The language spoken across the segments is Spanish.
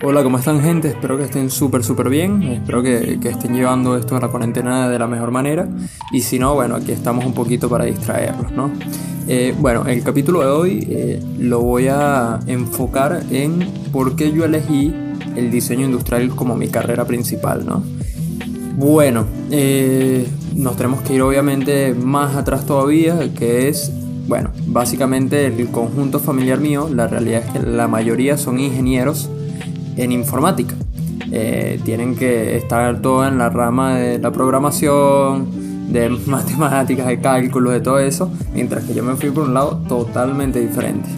Hola, ¿cómo están gente? Espero que estén súper, súper bien. Espero que, estén llevando esto a la cuarentena de la mejor manera. Y si no, bueno, aquí estamos un poquito para distraerlos, ¿no? Eh, bueno, el capítulo de hoy eh, lo voy a enfocar en por qué yo elegí el diseño industrial como mi carrera principal, ¿no? Bueno, eh, nos tenemos que ir obviamente más atrás todavía, que es bueno, básicamente el conjunto familiar mío, la realidad es que la mayoría son ingenieros en informática. Eh, tienen que estar todo en la rama de la programación, de matemáticas, de cálculos, de todo eso, mientras que yo me fui por un lado totalmente diferente.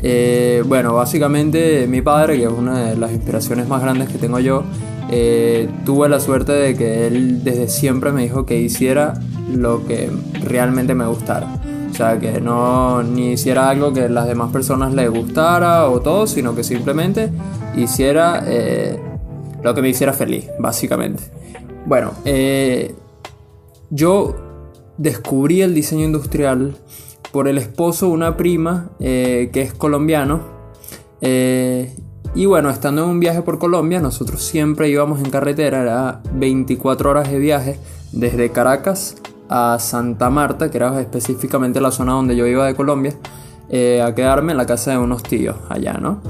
Eh, bueno, básicamente mi padre, que es una de las inspiraciones más grandes que tengo yo, eh, tuve la suerte de que él desde siempre me dijo que hiciera lo que realmente me gustara. Sea, que no ni hiciera algo que las demás personas les gustara o todo, sino que simplemente hiciera eh, lo que me hiciera feliz, básicamente. Bueno, eh, yo descubrí el diseño industrial por el esposo de una prima eh, que es colombiano. y bueno, estando en un viaje por Colombia, nosotros siempre íbamos en carretera, era 24 horas de viaje desde Caracas a Santa Marta, que era específicamente la zona donde yo iba de Colombia, eh, a quedarme en la casa de unos tíos allá, ¿no?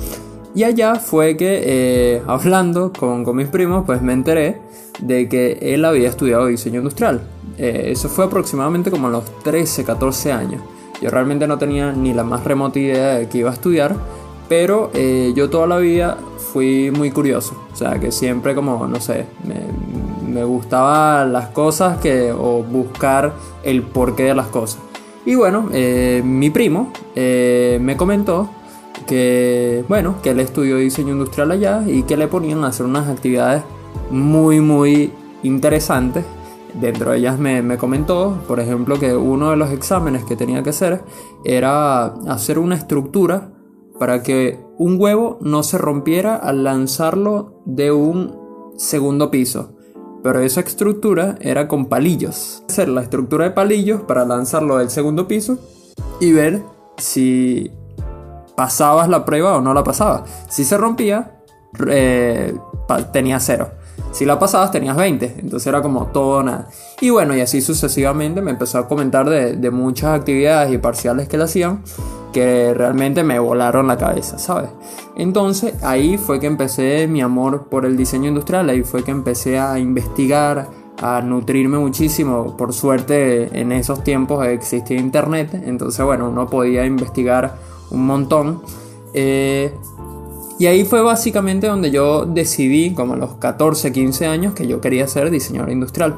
Y allá fue que, eh, hablando con, mis primos, pues me enteré de que él había estudiado diseño industrial. Eh, eso fue aproximadamente como a los 13, 14 años. Yo realmente no tenía ni la más remota idea de que iba a estudiar, pero yo toda la vida fui muy curioso. O sea, que siempre como, no sé, me, me gustaban las cosas que, o buscar el porqué de las cosas. Y bueno, eh, mi primo eh, me comentó que, bueno, que él estudió diseño industrial allá y que le ponían a hacer unas actividades muy, muy interesantes. Dentro de ellas me, me comentó, por ejemplo, que uno de los exámenes que tenía que hacer era hacer una estructura para que un huevo no se rompiera al lanzarlo de un segundo piso pero esa estructura era con palillos. Hacer la estructura de palillos para lanzarlo del segundo piso y ver si pasabas la prueba o no la pasabas. Si se rompía, eh, tenías cero. Si la pasabas tenías 20, entonces era como todo nada. Y bueno, y así sucesivamente me empezó a comentar de, de muchas actividades y parciales que le hacían que realmente me volaron la cabeza, ¿sabes? Entonces ahí fue que empecé mi amor por el diseño industrial, ahí fue que empecé a investigar, a nutrirme muchísimo. Por suerte en esos tiempos existía internet, entonces bueno, uno podía investigar un montón. Eh, y ahí fue básicamente donde yo decidí, como a los 14, 15 años, que yo quería ser diseñador industrial.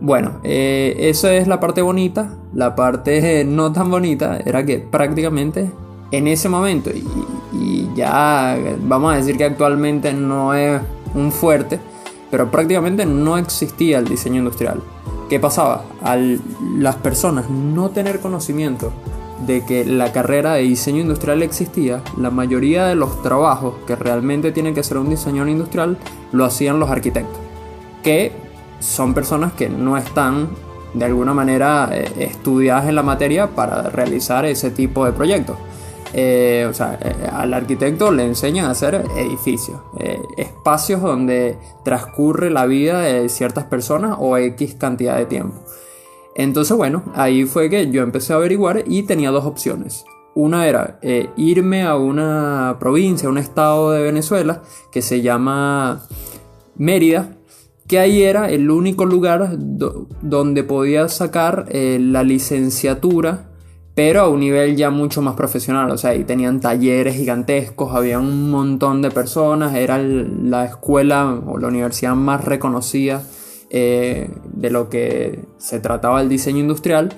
Bueno, eh, eso es la parte bonita. La parte no tan bonita era que prácticamente en ese momento, y, ya vamos a decir que actualmente no es un fuerte, pero prácticamente no existía el diseño industrial. ¿Qué pasaba? Al las personas no tener conocimiento de que la carrera de diseño industrial existía, la mayoría de los trabajos que realmente tienen que hacer un diseñador industrial lo hacían los arquitectos. Que son personas que no están de alguna manera eh, estudiadas en la materia para realizar ese tipo de proyectos. Eh, o sea, eh, al arquitecto le enseñan a hacer edificios, espacios donde transcurre la vida de ciertas personas o X cantidad de tiempo. Entonces, bueno, ahí fue que yo empecé a averiguar y tenía dos opciones. Una era irme a una provincia, a un estado de Venezuela que se llama Mérida, que ahí era el único lugar donde podía sacar eh, la licenciatura, pero a un nivel ya mucho más profesional. O sea, ahí tenían talleres gigantescos, había un montón de personas, era la escuela o la universidad más reconocida eh, de lo que se trataba el diseño industrial.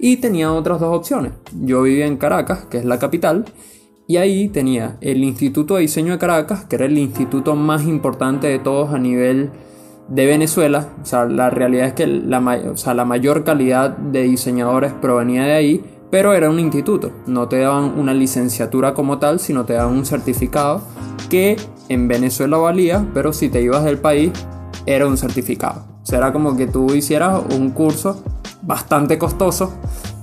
Y tenía otras dos opciones. Yo vivía en Caracas, que es la capital, y ahí tenía el Instituto de Diseño de Caracas, que era el instituto más importante de todos a nivel de Venezuela, o sea, la realidad es que la, la mayor calidad de diseñadores provenía de ahí, pero era un instituto, no te daban una licenciatura como tal, sino te daban un certificado que en Venezuela valía, pero si te ibas del país era un certificado. O sea, era como que tú hicieras un curso bastante costoso,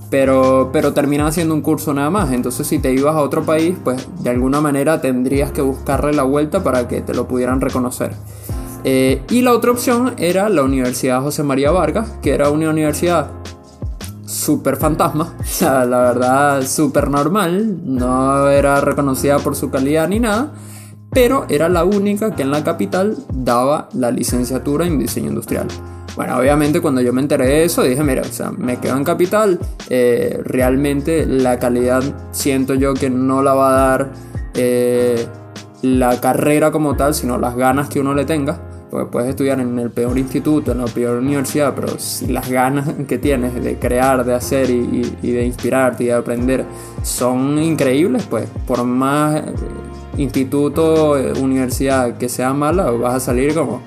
pero, pero terminaba siendo un curso nada más. Entonces si te ibas a otro país, pues de alguna manera tendrías que buscarle la vuelta para que te lo pudieran reconocer. Eh, y la otra opción era la Universidad José María Vargas, que era una universidad súper fantasma, o sea, la verdad súper normal, no era reconocida por su calidad ni nada, pero era la única que en la capital daba la licenciatura en diseño industrial. Bueno, obviamente cuando yo me enteré de eso dije, mira, o sea, me quedo en capital, eh, realmente la calidad siento yo que no la va a dar eh, la carrera como tal, sino las ganas que uno le tenga. Porque puedes estudiar en el peor instituto, en la peor universidad, pero si las ganas que tienes de crear, de hacer y, de inspirarte y de aprender son increíbles, pues por más eh, instituto, universidad que sea mala, vas a salir como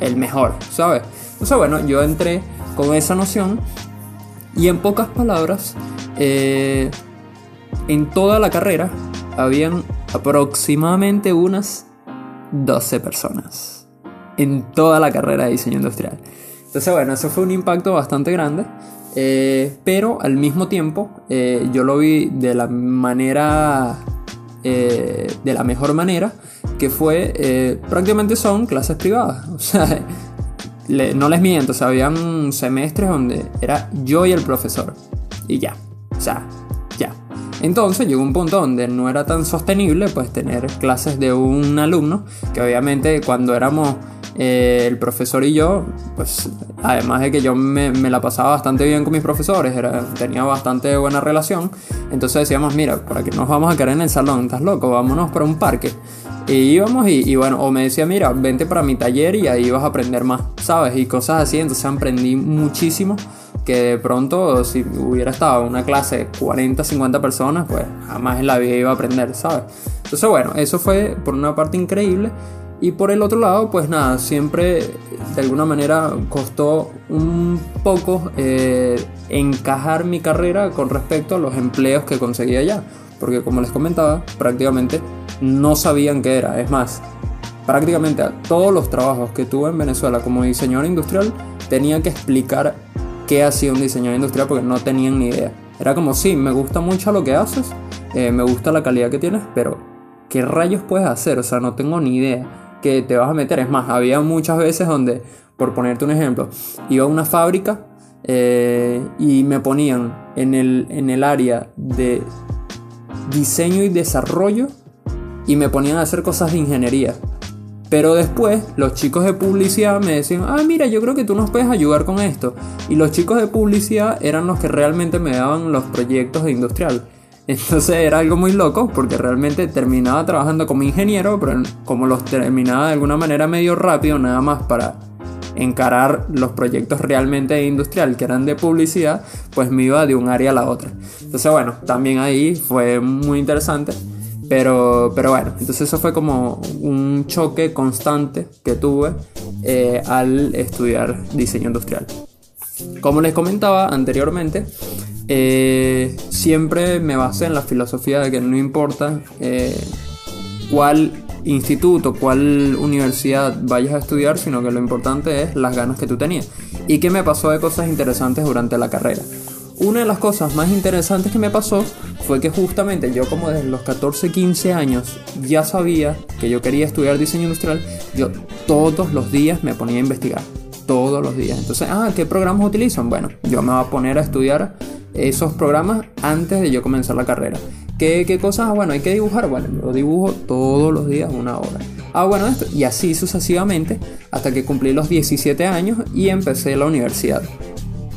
el mejor, ¿sabes? Entonces, bueno, yo entré con esa noción y en pocas palabras, eh, en toda la carrera habían aproximadamente unas 12 personas. En toda la carrera de diseño industrial. Entonces, bueno, eso fue un impacto bastante grande. Eh, pero al mismo tiempo, eh, yo lo vi de la manera. de la mejor manera. Que fue. prácticamente son clases privadas. O sea no les miento, o sea, habían semestres donde era yo y el profesor. Y ya, o sea, ya. Entonces llegó un punto donde no era tan sostenible pues tener clases de un alumno, que obviamente cuando éramos eh, el profesor y yo, pues además de que yo me, la pasaba bastante bien con mis profesores, era, tenía bastante buena relación, entonces decíamos, mira, ¿para qué nos vamos a quedar en el salón? ¿Estás loco? Vámonos para un parque. Y íbamos y, bueno, o me decía, mira, vente para mi taller y ahí vas a aprender más, ¿sabes? Y cosas así, entonces aprendí muchísimo que de pronto si hubiera estado en una clase de 40, 50 personas, pues jamás en la vida iba a aprender, ¿sabes? Entonces bueno, eso fue por una parte increíble y por el otro lado, pues nada, siempre de alguna manera costó un poco eh, encajar mi carrera con respecto a los empleos que conseguía allá. Porque como les comentaba, prácticamente no sabían qué era. Es más, prácticamente a todos los trabajos que tuve en Venezuela como diseñador industrial tenía que explicar qué hacía un diseñador industrial porque no tenían ni idea. Era como, sí, me gusta mucho lo que haces, eh, me gusta la calidad que tienes, pero ¿qué rayos puedes hacer? O sea, no tengo ni idea que te vas a meter. Es más, había muchas veces donde, por ponerte un ejemplo, iba a una fábrica eh, y me ponían en el, en el área de diseño y desarrollo y me ponían a hacer cosas de ingeniería. Pero después los chicos de publicidad me decían, ah, mira, yo creo que tú nos puedes ayudar con esto. Y los chicos de publicidad eran los que realmente me daban los proyectos de industrial. Entonces era algo muy loco porque realmente terminaba trabajando como ingeniero, pero como los terminaba de alguna manera medio rápido, nada más para encarar los proyectos realmente industrial que eran de publicidad, pues me iba de un área a la otra. Entonces bueno, también ahí fue muy interesante. Pero, pero bueno, entonces eso fue como un choque constante que tuve eh, al estudiar diseño industrial. Como les comentaba anteriormente, eh, siempre me basé en la filosofía de que no importa eh, cuál instituto, cuál universidad vayas a estudiar, sino que lo importante es las ganas que tú tenías. ¿Y qué me pasó de cosas interesantes durante la carrera? Una de las cosas más interesantes que me pasó fue que justamente yo como desde los 14, 15 años ya sabía que yo quería estudiar diseño industrial, yo todos los días me ponía a investigar, todos los días. Entonces, ah, ¿qué programas utilizan? Bueno, yo me voy a poner a estudiar esos programas antes de yo comenzar la carrera. ¿Qué, qué cosas? Bueno, hay que dibujar. Bueno, lo dibujo todos los días una hora. Ah, bueno, esto. Y así sucesivamente hasta que cumplí los 17 años y empecé la universidad.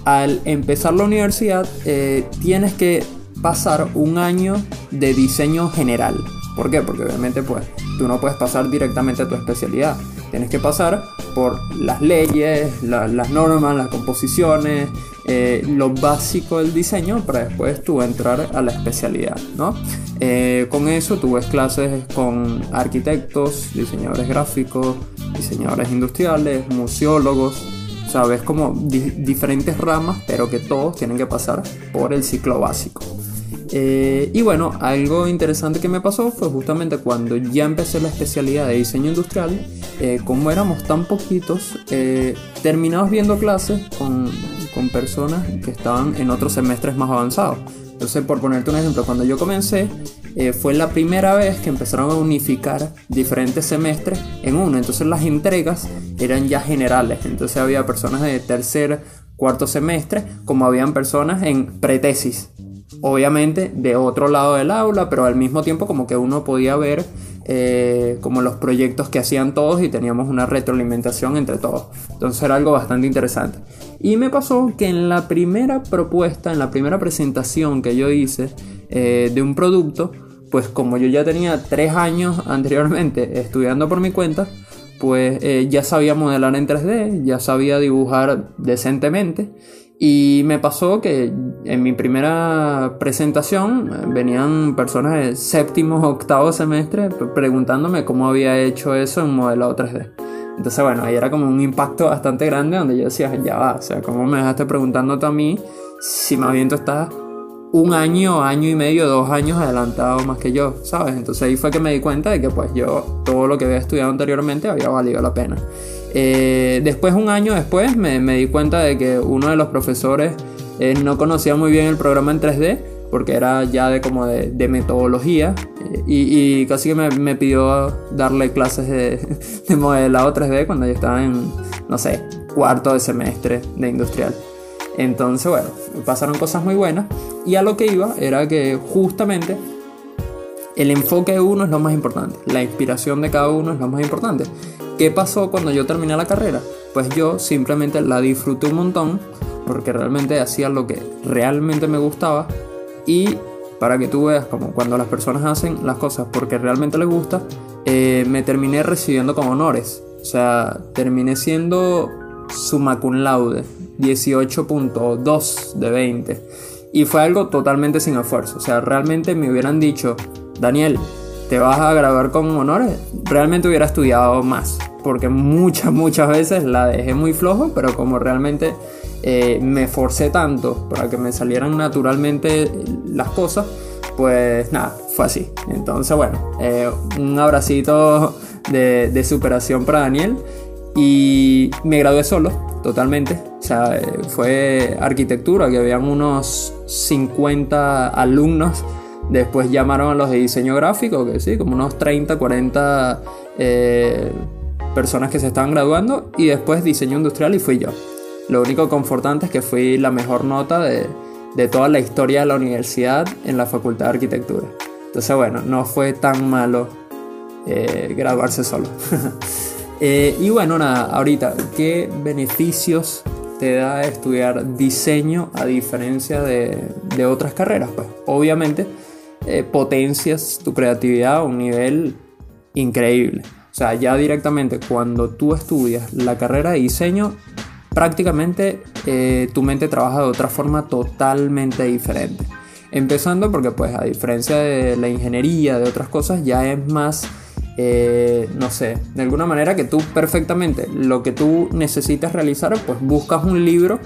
Al empezar la universidad eh, tienes que pasar un año de diseño general. ¿Por qué? Porque obviamente pues tú no puedes pasar directamente a tu especialidad. Tienes que pasar por las leyes, las normas, las composiciones, eh, lo básico del diseño para después tú entrar a la especialidad, ¿no? Eh, con eso tú ves clases con arquitectos, diseñadores gráficos, diseñadores industriales, museólogos, sabes como diferentes ramas, pero que todos tienen que pasar por el ciclo básico. Eh, y bueno, algo interesante que me pasó fue justamente cuando ya empecé la especialidad de diseño industrial, eh, como éramos tan poquitos, eh, terminamos viendo clases con con personas que estaban en otros semestres más avanzados. Entonces, por ponerte un ejemplo, cuando yo comencé, eh, fue la primera vez que empezaron a unificar diferentes semestres en uno. Entonces, las entregas eran ya generales. Entonces, había personas de tercer, cuarto semestre, como habían personas en pretesis. Obviamente de otro lado del aula, pero al mismo tiempo como que uno podía ver eh, como los proyectos que hacían todos y teníamos una retroalimentación entre todos. Entonces era algo bastante interesante. Y me pasó que en la primera propuesta, en la primera presentación que yo hice eh, de un producto, pues como yo ya tenía tres años anteriormente estudiando por mi cuenta, pues eh, ya sabía modelar en 3D, ya sabía dibujar decentemente y me pasó que en mi primera presentación eh, venían personas de séptimo o octavo semestre preguntándome cómo había hecho eso en modelado 3D. Entonces, bueno, ahí era como un impacto bastante grande donde yo decía, ya va, o sea, ¿cómo me dejaste preguntándote a mí si más bien tú estás un año, año y medio, dos años adelantado más que yo, ¿sabes? Entonces ahí fue que me di cuenta de que pues yo todo lo que había estudiado anteriormente había valido la pena. Eh, después, un año después, me, di cuenta de que uno de los profesores eh, no conocía muy bien el programa en 3D, porque era ya de como de, metodología, eh, y, casi que me, pidió darle clases de, de modelado 3D cuando yo estaba en, no sé, cuarto de semestre de industrial. Entonces, bueno, pasaron cosas muy buenas, y a lo que iba era que justamente el enfoque de uno es lo más importante, la inspiración de cada uno es lo más importante. ¿Qué pasó cuando yo terminé la carrera? Pues yo simplemente la disfruté un montón porque realmente hacía lo que realmente me gustaba y para que tú veas como cuando las personas hacen las cosas porque realmente les gusta, eh, me terminé recibiendo con honores. O sea, terminé siendo summa cum laude, 18.2 de 20. Y fue algo totalmente sin esfuerzo. O sea, realmente me hubieran dicho, Daniel, te vas a grabar con honores, realmente hubiera estudiado más porque muchas, muchas veces la dejé muy flojo, pero como realmente eh, me forcé tanto para que me salieran naturalmente las cosas, pues nada, fue así. Entonces, bueno, eh, un abracito de, de, superación para Daniel y me gradué solo, totalmente. O sea, eh, fue arquitectura, que habían unos 50 alumnos. Después llamaron a los de diseño gráfico, que sí, como unos 30, 40 personas que se estaban graduando y después diseño industrial y fui yo. Lo único confortante es que fui la mejor nota de, de toda la historia de la universidad en la Facultad de Arquitectura. Entonces, bueno, no fue tan malo eh, graduarse solo. Eh, y bueno, nada, ahorita, ¿qué beneficios te da estudiar diseño a diferencia de, de otras carreras? Pues obviamente eh, potencias tu creatividad a un nivel increíble. O sea, ya directamente cuando tú estudias la carrera de diseño, prácticamente eh, tu mente trabaja de otra forma totalmente diferente. Empezando porque pues a diferencia de la ingeniería, de otras cosas, ya es más, eh, no sé, de alguna manera que tú perfectamente lo que tú necesitas realizar, pues buscas un libro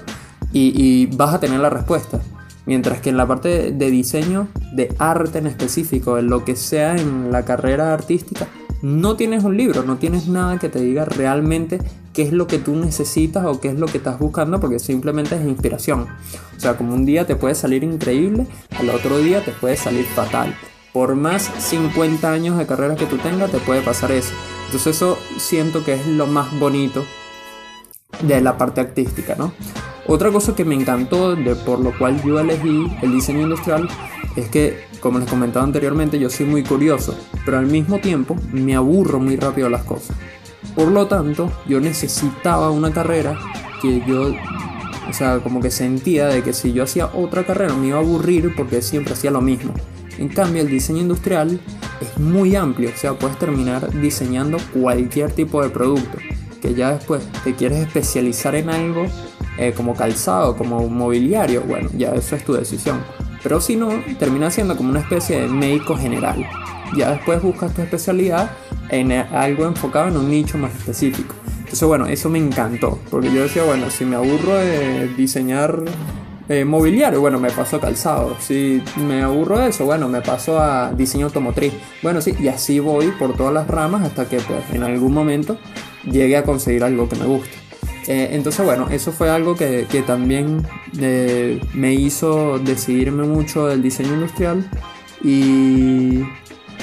y, y vas a tener la respuesta. Mientras que en la parte de diseño, de arte en específico, en lo que sea en la carrera artística, no tienes un libro, no tienes nada que te diga realmente qué es lo que tú necesitas o qué es lo que estás buscando porque simplemente es inspiración. O sea, como un día te puede salir increíble, al otro día te puede salir fatal. Por más 50 años de carrera que tú tengas, te puede pasar eso. Entonces eso siento que es lo más bonito de la parte artística, ¿no? Otra cosa que me encantó, de por lo cual yo elegí el diseño industrial, es que, como les comentaba anteriormente, yo soy muy curioso, pero al mismo tiempo me aburro muy rápido las cosas. Por lo tanto, yo necesitaba una carrera que yo, o sea, como que sentía de que si yo hacía otra carrera me iba a aburrir porque siempre hacía lo mismo. En cambio, el diseño industrial es muy amplio, o sea, puedes terminar diseñando cualquier tipo de producto. Que ya después te quieres especializar en algo eh, como calzado, como mobiliario, bueno, ya eso es tu decisión. Pero si no, termina siendo como una especie de médico general. Ya después buscas tu especialidad en algo enfocado en un nicho más específico. Entonces, bueno, eso me encantó. Porque yo decía, bueno, si me aburro de diseñar eh, mobiliario, bueno, me paso a calzado. Si me aburro de eso, bueno, me paso a diseño automotriz. Bueno, sí, y así voy por todas las ramas hasta que pues en algún momento llegue a conseguir algo que me guste. Eh, entonces, bueno, eso fue algo que, también eh, me hizo decidirme mucho del diseño industrial y,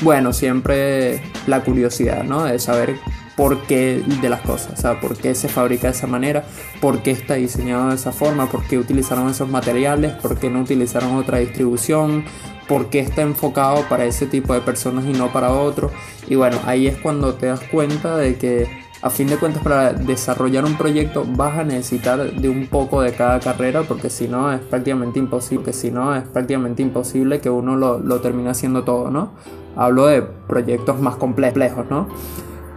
bueno, siempre la curiosidad, ¿no? De saber por qué de las cosas, o sea, por qué se fabrica de esa manera, por qué está diseñado de esa forma, por qué utilizaron esos materiales, por qué no utilizaron otra distribución, por qué está enfocado para ese tipo de personas y no para otro. Y bueno, ahí es cuando te das cuenta de que a fin de cuentas para desarrollar un proyecto vas a necesitar de un poco de cada carrera porque si no es prácticamente imposible, que si no es prácticamente imposible que uno lo, lo termine haciendo todo, ¿no? Hablo de proyectos más complejos, ¿no?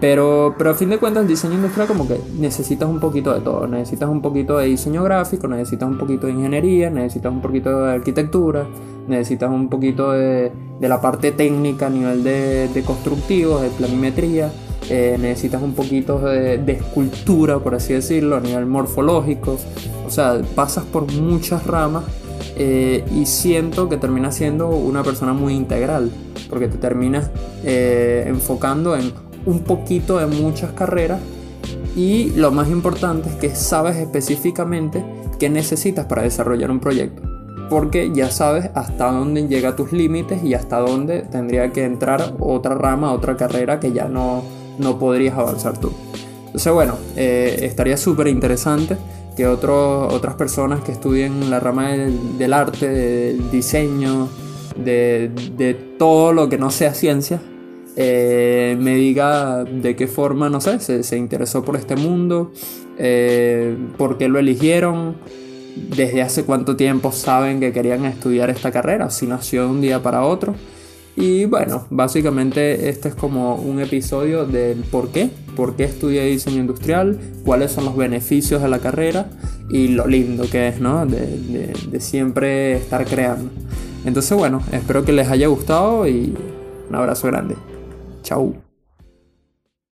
Pero, pero a fin de cuentas el diseño industrial como que necesitas un poquito de todo. Necesitas un poquito de diseño gráfico, necesitas un poquito de ingeniería, necesitas un poquito de arquitectura, necesitas un poquito de, de la parte técnica a nivel de, de constructivos, de planimetría, eh, necesitas un poquito de, de, escultura, por así decirlo, a nivel morfológico. O sea, pasas por muchas ramas eh, y siento que terminas siendo una persona muy integral, porque te terminas eh, enfocando en un poquito de muchas carreras y lo más importante es que sabes específicamente qué necesitas para desarrollar un proyecto. Porque ya sabes hasta dónde llega tus límites y hasta dónde tendría que entrar otra rama, otra carrera que ya no, no podrías avanzar tú. Entonces, bueno, eh, estaría súper interesante que otras personas que estudien la rama del, arte, del diseño, de, de todo lo que no sea ciencia, eh, me diga de qué forma, no sé, se, interesó por este mundo, eh, por qué lo eligieron, desde hace cuánto tiempo saben que querían estudiar esta carrera, si nació de un día para otro. Y bueno, básicamente este es como un episodio del por qué, por qué estudié diseño industrial, cuáles son los beneficios de la carrera y lo lindo que es, ¿no? de siempre estar creando. Entonces bueno, espero que les haya gustado y un abrazo grande. Chao.